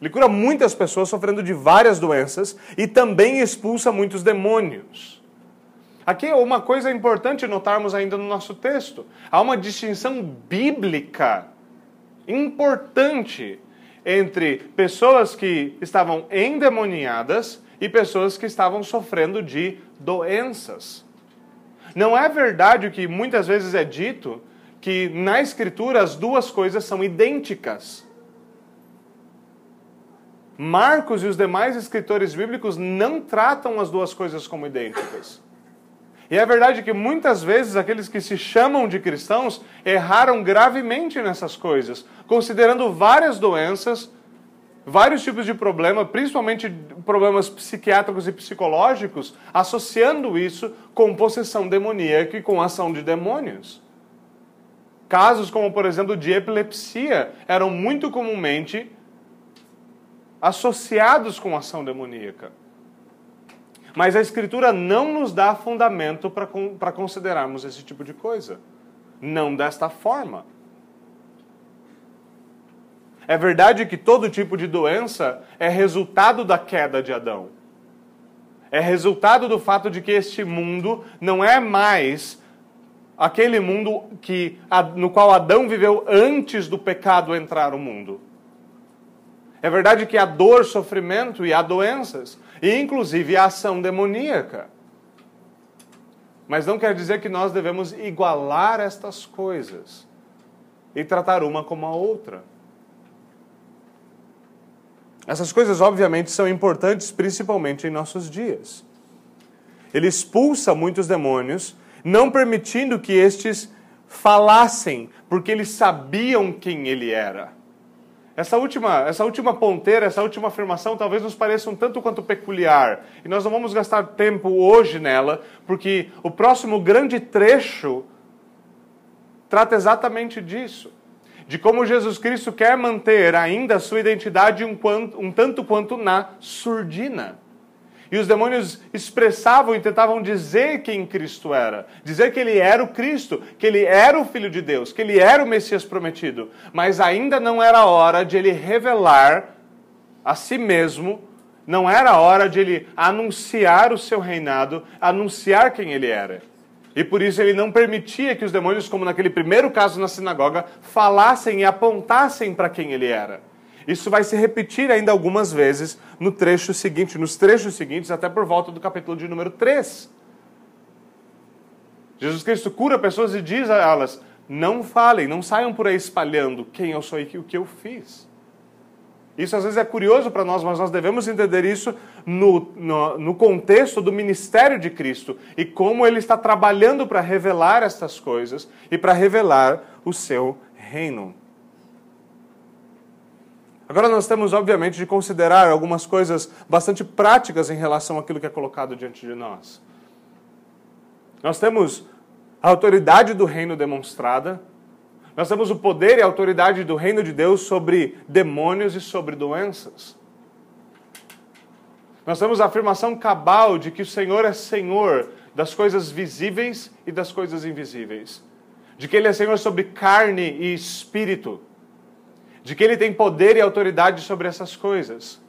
Ele cura muitas pessoas sofrendo de várias doenças e também expulsa muitos demônios. Aqui é uma coisa importante notarmos ainda no nosso texto. Há uma distinção bíblica importante entre pessoas que estavam endemoniadas e pessoas que estavam sofrendo de doenças. Não é verdade o que muitas vezes é dito que na Escritura as duas coisas são idênticas. Marcos e os demais escritores bíblicos não tratam as duas coisas como idênticas. E é verdade que muitas vezes aqueles que se chamam de cristãos erraram gravemente nessas coisas, considerando várias doenças, vários tipos de problemas, principalmente problemas psiquiátricos e psicológicos, associando isso com possessão demoníaca e com ação de demônios. Casos como, por exemplo, de epilepsia eram muito comumente associados com ação demoníaca. Mas a Escritura não nos dá fundamento para considerarmos esse tipo de coisa. Não desta forma. É verdade que todo tipo de doença é resultado da queda de Adão. É resultado do fato de que este mundo não é mais aquele mundo que, no qual Adão viveu antes do pecado entrar no mundo. É verdade que há dor, sofrimento e há doenças, e inclusive a ação demoníaca. Mas não quer dizer que nós devemos igualar estas coisas e tratar uma como a outra. Essas coisas, obviamente, são importantes, principalmente em nossos dias. Ele expulsa muitos demônios, não permitindo que estes falassem, porque eles sabiam quem ele era. Essa última, essa última ponteira, essa última afirmação talvez nos pareça um tanto quanto peculiar. E nós não vamos gastar tempo hoje nela, porque o próximo grande trecho trata exatamente disso. De como Jesus Cristo quer manter ainda a sua identidade um, quanto, um tanto quanto na surdina. E os demônios expressavam e tentavam dizer quem Cristo era, dizer que ele era o Cristo, que ele era o Filho de Deus, que ele era o Messias prometido. Mas ainda não era hora de ele revelar a si mesmo, não era hora de ele anunciar o seu reinado, anunciar quem ele era. E por isso ele não permitia que os demônios, como naquele primeiro caso na sinagoga, falassem e apontassem para quem ele era. Isso vai se repetir ainda algumas vezes no trecho seguinte, nos trechos seguintes, até por volta do capítulo de número 3. Jesus Cristo cura pessoas e diz a elas: não falem, não saiam por aí espalhando quem eu sou e o que eu fiz. Isso às vezes é curioso para nós, mas nós devemos entender isso no, no, no, contexto do ministério de Cristo e como ele está trabalhando para revelar estas coisas e para revelar o seu reino. Agora nós temos, obviamente, de considerar algumas coisas bastante práticas em relação àquilo que é colocado diante de nós. Nós temos a autoridade do reino demonstrada, nós temos o poder e a autoridade do reino de Deus sobre demônios e sobre doenças. Nós temos a afirmação cabal de que o Senhor é Senhor das coisas visíveis e das coisas invisíveis. De que Ele é Senhor sobre carne e espírito de que ele tem poder e autoridade sobre essas coisas.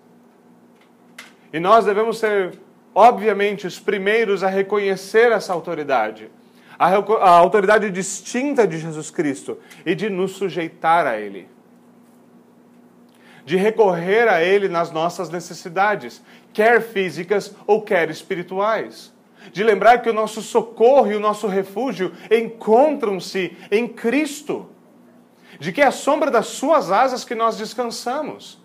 E nós devemos ser obviamente, os primeiros a reconhecer essa autoridade, a, a autoridade distinta de Jesus Cristo e de nos sujeitar a Ele. De recorrer a Ele nas nossas necessidades, quer físicas ou quer espirituais. De lembrar que o nosso socorro e o nosso refúgio encontram-se em Cristo. De que é a sombra das Suas asas que nós descansamos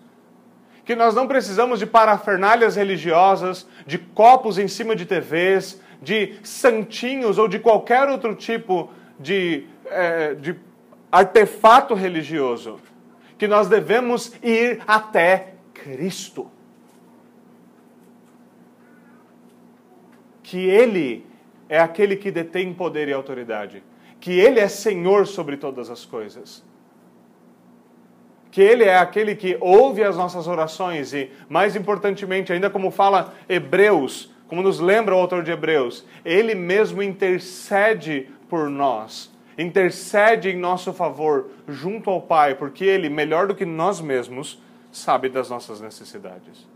que nós não precisamos de parafernálias religiosas, de copos em cima de TVs, de santinhos ou de qualquer outro tipo de, é, de artefato religioso. Que nós devemos ir até Cristo. Que Ele é aquele que detém poder e autoridade. Que Ele é Senhor sobre todas as coisas que Ele é aquele que ouve as nossas orações e, mais importantemente, ainda como fala Hebreus, como nos lembra o autor de Hebreus, Ele mesmo intercede por nós, intercede em nosso favor junto ao Pai, porque Ele, melhor do que nós mesmos, sabe das nossas necessidades.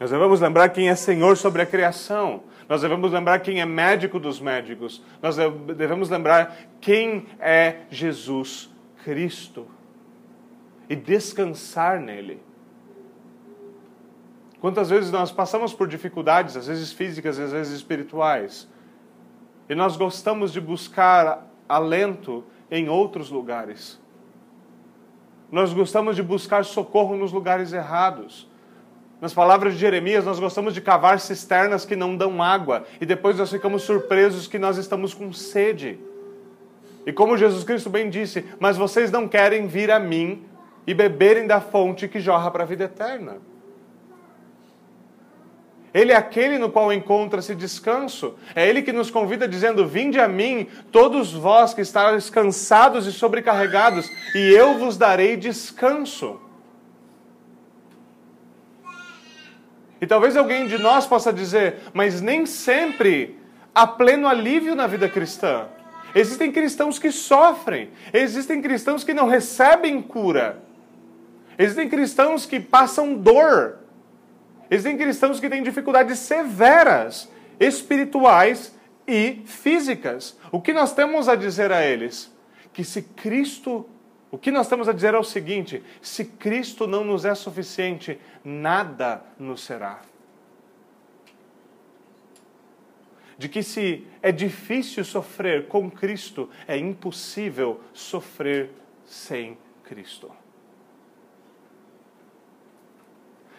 Nós devemos lembrar quem é Senhor sobre a criação. Nós devemos lembrar quem é médico dos médicos. Nós devemos lembrar quem é Jesus Cristo e descansar nele. Quantas vezes nós passamos por dificuldades, às vezes físicas, às vezes espirituais, e nós gostamos de buscar alento em outros lugares. Nós gostamos de buscar socorro nos lugares errados. Nas palavras de Jeremias, nós gostamos de cavar cisternas que não dão água e depois nós ficamos surpresos que nós estamos com sede. E como Jesus Cristo bem disse, mas vocês não querem vir a mim e beberem da fonte que jorra para a vida eterna. Ele é aquele no qual encontra-se descanso. É Ele que nos convida dizendo: Vinde a mim, todos vós que estáis cansados e sobrecarregados, e eu vos darei descanso. E talvez alguém de nós possa dizer, mas nem sempre há pleno alívio na vida cristã. Existem cristãos que sofrem, existem cristãos que não recebem cura, existem cristãos que passam dor, existem cristãos que têm dificuldades severas, espirituais e físicas. O que nós temos a dizer a eles? Que se Cristo, o que nós temos a dizer é o seguinte: se Cristo não nos é suficiente, nada nos será. De que se é difícil sofrer com Cristo, é impossível sofrer sem Cristo.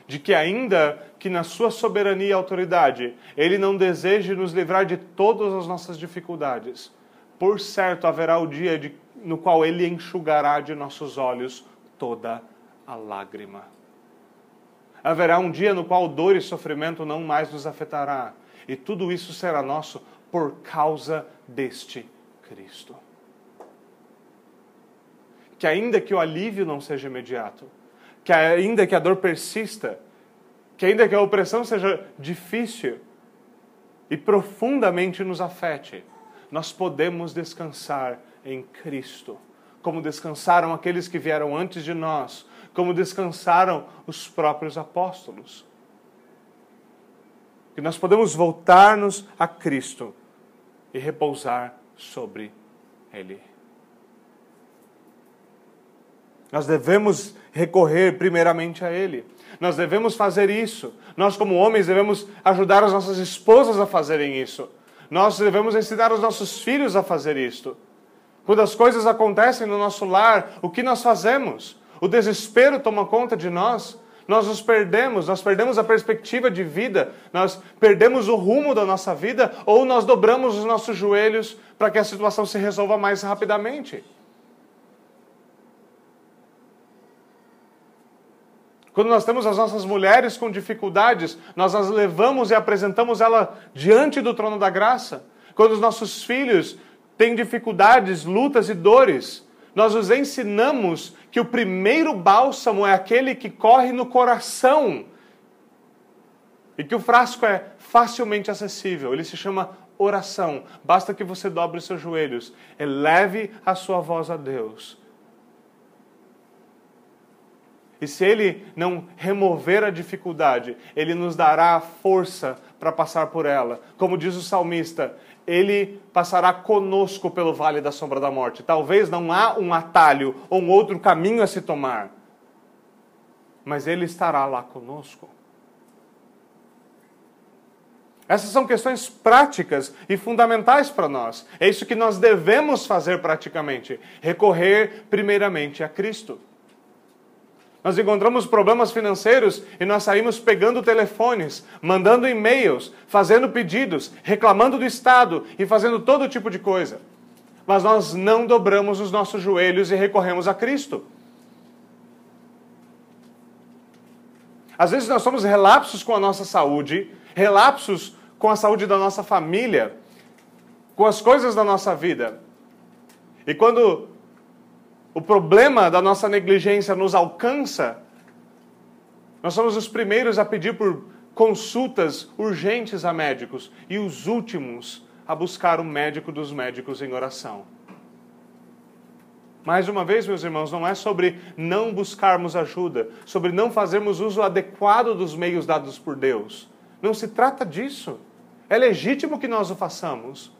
De que, ainda que na sua soberania e autoridade, Ele não deseje nos livrar de todas as nossas dificuldades, por certo haverá o dia de, no qual Ele enxugará de nossos olhos toda a lágrima. Haverá um dia no qual dor e sofrimento não mais nos afetará, e tudo isso será nosso por causa deste Cristo. Que ainda que o alívio não seja imediato, que ainda que a dor persista, que ainda que a opressão seja difícil e profundamente nos afete, nós podemos descansar em Cristo, como descansaram aqueles que vieram antes de nós, como descansaram os próprios apóstolos que nós podemos voltar-nos a Cristo e repousar sobre Ele. Nós devemos recorrer primeiramente a Ele. Nós devemos fazer isso. Nós, como homens, devemos ajudar as nossas esposas a fazerem isso. Nós devemos ensinar os nossos filhos a fazer isto. Quando as coisas acontecem no nosso lar, o que nós fazemos? O desespero toma conta de nós nós nos perdemos, nós perdemos a perspectiva de vida, nós perdemos o rumo da nossa vida ou nós dobramos os nossos joelhos para que a situação se resolva mais rapidamente. Quando nós temos as nossas mulheres com dificuldades, nós as levamos e apresentamos ela diante do trono da graça. Quando os nossos filhos têm dificuldades, lutas e dores, nós os ensinamos que o primeiro bálsamo é aquele que corre no coração e que o frasco é facilmente acessível. Ele se chama oração. Basta que você dobre seus joelhos, eleve a sua voz a Deus. E se Ele não remover a dificuldade, Ele nos dará a força para passar por ela. Como diz o salmista, Ele passará conosco pelo vale da sombra da morte. Talvez não há um atalho ou um outro caminho a se tomar, mas Ele estará lá conosco. Essas são questões práticas e fundamentais para nós. É isso que nós devemos fazer praticamente: recorrer primeiramente a Cristo. Nós encontramos problemas financeiros e nós saímos pegando telefones, mandando e-mails, fazendo pedidos, reclamando do Estado e fazendo todo tipo de coisa. Mas nós não dobramos os nossos joelhos e recorremos a Cristo. Às vezes nós somos relapsos com a nossa saúde, relapsos com a saúde da nossa família, com as coisas da nossa vida. E quando o problema da nossa negligência nos alcança, nós somos os primeiros a pedir por consultas urgentes a médicos e os últimos a buscar o médico dos médicos em oração. Mais uma vez, meus irmãos, não é sobre não buscarmos ajuda, sobre não fazermos uso adequado dos meios dados por Deus. Não se trata disso. É legítimo que nós o façamos.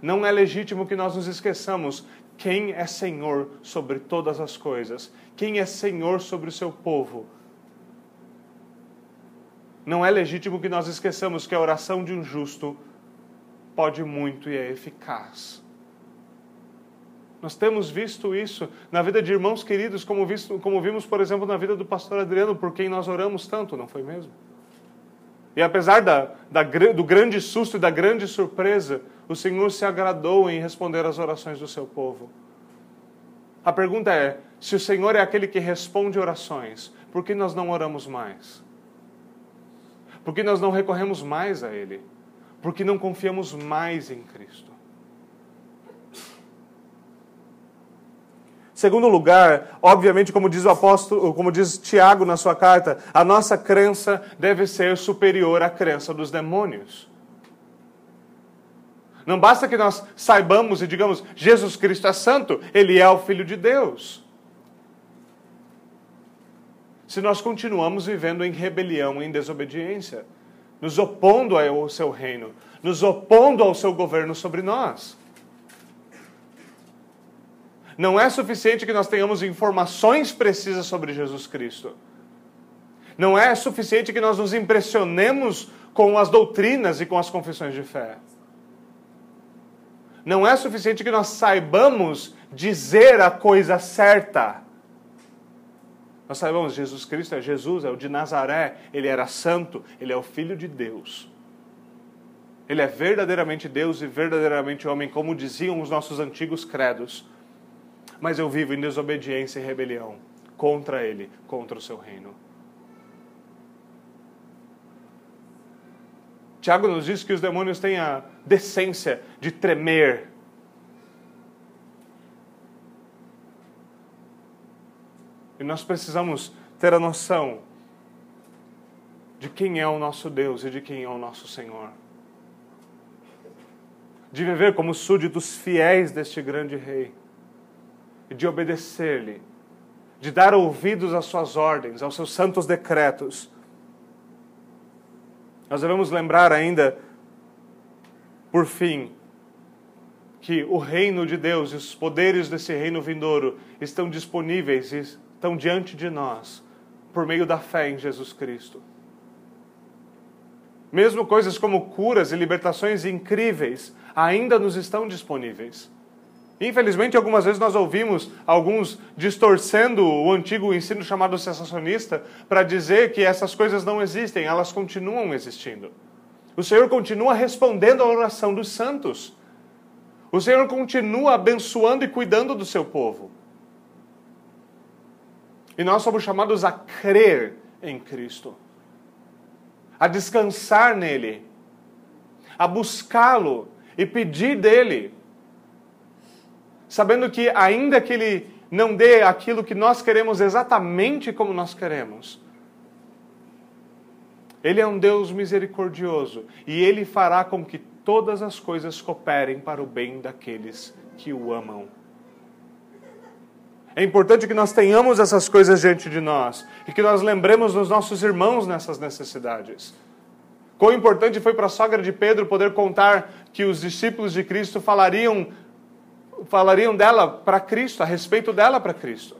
Não é legítimo que nós nos esqueçamos quem é Senhor sobre todas as coisas, quem é Senhor sobre o seu povo. Não é legítimo que nós esqueçamos que a oração de um justo pode muito e é eficaz. Nós temos visto isso na vida de irmãos queridos, como, visto, como vimos, por exemplo, na vida do pastor Adriano, por quem nós oramos tanto, não foi mesmo? E apesar da, da, do grande susto e da grande surpresa, o Senhor se agradou em responder às orações do seu povo. A pergunta é: se o Senhor é aquele que responde orações, por que nós não oramos mais? Por que nós não recorremos mais a Ele? Por que não confiamos mais em Cristo? Segundo lugar, obviamente, como diz o apóstolo, como diz Tiago na sua carta, a nossa crença deve ser superior à crença dos demônios. Não basta que nós saibamos e digamos, Jesus Cristo é santo, ele é o Filho de Deus. Se nós continuamos vivendo em rebelião, em desobediência, nos opondo ao seu reino, nos opondo ao seu governo sobre nós. Não é suficiente que nós tenhamos informações precisas sobre Jesus Cristo. Não é suficiente que nós nos impressionemos com as doutrinas e com as confissões de fé. Não é suficiente que nós saibamos dizer a coisa certa. Nós sabemos Jesus Cristo é Jesus, é o de Nazaré, ele era santo, ele é o filho de Deus. Ele é verdadeiramente Deus e verdadeiramente homem, como diziam os nossos antigos credos. Mas eu vivo em desobediência e rebelião contra ele, contra o seu reino. Tiago nos diz que os demônios têm a decência de tremer. E nós precisamos ter a noção de quem é o nosso Deus e de quem é o nosso Senhor. De viver como súditos fiéis deste grande Rei. De obedecer-lhe. De dar ouvidos às suas ordens, aos seus santos decretos nós devemos lembrar ainda, por fim, que o reino de Deus e os poderes desse reino vindouro estão disponíveis e estão diante de nós por meio da fé em Jesus Cristo. Mesmo coisas como curas e libertações incríveis ainda nos estão disponíveis. Infelizmente, algumas vezes nós ouvimos alguns distorcendo o antigo ensino chamado sensacionista para dizer que essas coisas não existem, elas continuam existindo. O Senhor continua respondendo à oração dos santos. O Senhor continua abençoando e cuidando do seu povo. E nós somos chamados a crer em Cristo, a descansar nele, a buscá-lo e pedir dele sabendo que, ainda que Ele não dê aquilo que nós queremos exatamente como nós queremos, Ele é um Deus misericordioso e Ele fará com que todas as coisas cooperem para o bem daqueles que o amam. É importante que nós tenhamos essas coisas diante de nós e que nós lembremos dos nossos irmãos nessas necessidades. Quão importante foi para a sogra de Pedro poder contar que os discípulos de Cristo falariam, falariam dela para Cristo, a respeito dela para Cristo.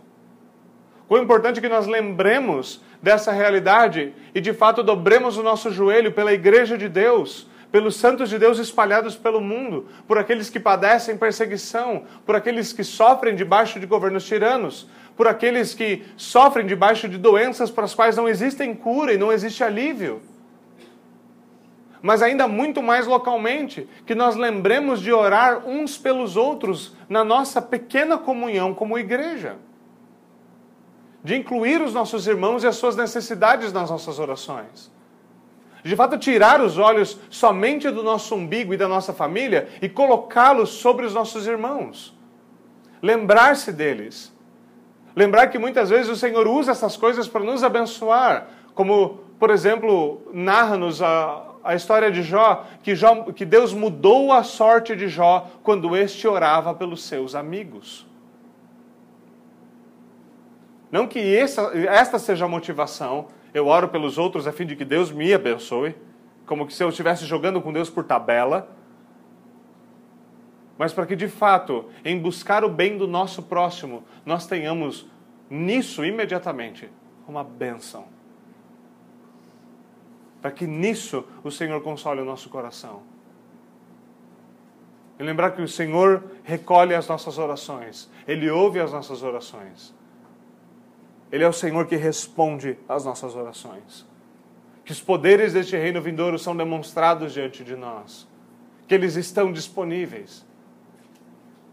Quão importante que nós lembremos dessa realidade e de fato dobremos o nosso joelho pela igreja de Deus, pelos santos de Deus espalhados pelo mundo, por aqueles que padecem perseguição, por aqueles que sofrem debaixo de governos tiranos, por aqueles que sofrem debaixo de doenças para as quais não existem cura e não existe alívio mas ainda muito mais localmente, que nós lembremos de orar uns pelos outros na nossa pequena comunhão como igreja. De incluir os nossos irmãos e as suas necessidades nas nossas orações. De fato, tirar os olhos somente do nosso umbigo e da nossa família e colocá-los sobre os nossos irmãos. Lembrar-se deles. Lembrar que muitas vezes o Senhor usa essas coisas para nos abençoar, como, por exemplo, narra-nos a, a história de Jó que, Jó, que Deus mudou a sorte de Jó quando este orava pelos seus amigos. Não que essa, esta seja a motivação, eu oro pelos outros a fim de que Deus me abençoe, como que se eu estivesse jogando com Deus por tabela, mas para que de fato, em buscar o bem do nosso próximo, nós tenhamos nisso imediatamente uma bênção para que nisso o Senhor console o nosso coração. E lembrar que o Senhor recolhe as nossas orações, Ele ouve as nossas orações. Ele é o Senhor que responde às nossas orações. Que os poderes deste reino vindouro são demonstrados diante de nós, que eles estão disponíveis,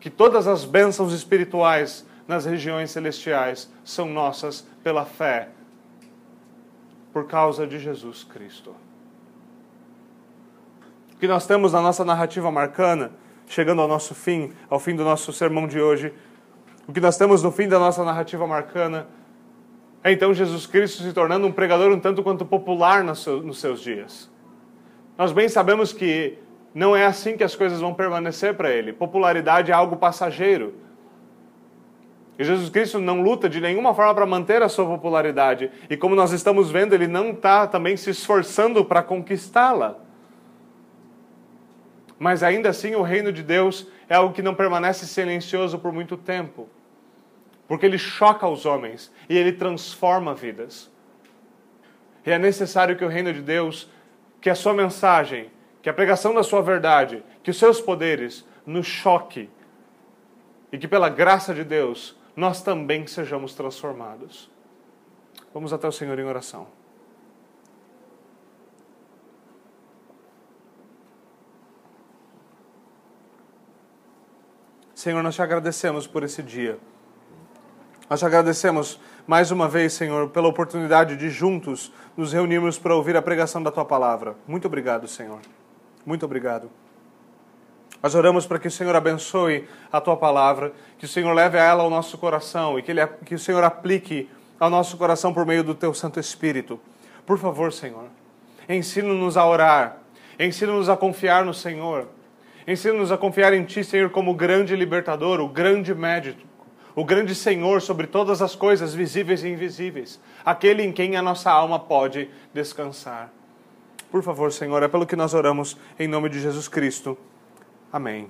que todas as bênçãos espirituais nas regiões celestiais são nossas pela fé por causa de Jesus Cristo. O que nós temos na nossa narrativa marcana, chegando ao nosso fim, ao fim do nosso sermão de hoje, o que nós temos no fim da nossa narrativa marcana é então Jesus Cristo se tornando um pregador um tanto quanto popular nos seus dias. Nós bem sabemos que não é assim que as coisas vão permanecer para ele. Popularidade é algo passageiro. E Jesus Cristo não luta de nenhuma forma para manter a sua popularidade. E como nós estamos vendo, ele não está também se esforçando para conquistá-la. Mas ainda assim, o reino de Deus é algo que não permanece silencioso por muito tempo. Porque ele choca os homens e ele transforma vidas. E é necessário que o reino de Deus, que a sua mensagem, que a pregação da sua verdade, que os seus poderes nos choque. E que pela graça de Deus nós também sejamos transformados. Vamos até o Senhor em oração. Senhor, nós te agradecemos por esse dia. Nós te agradecemos mais uma vez, Senhor, pela oportunidade de juntos nos reunirmos para ouvir a pregação da tua palavra. Muito obrigado, Senhor. Muito obrigado. Nós oramos para que o Senhor abençoe a tua palavra, que o Senhor leve a ela ao nosso coração e que, ele, que o Senhor aplique ao nosso coração por meio do teu Santo Espírito. Por favor, Senhor, ensina-nos a orar, ensina-nos a confiar no Senhor, ensina-nos a confiar em Ti, Senhor, como o grande libertador, o grande médico, o grande Senhor sobre todas as coisas visíveis e invisíveis, aquele em quem a nossa alma pode descansar. Por favor, Senhor, é pelo que nós oramos em nome de Jesus Cristo. Amém.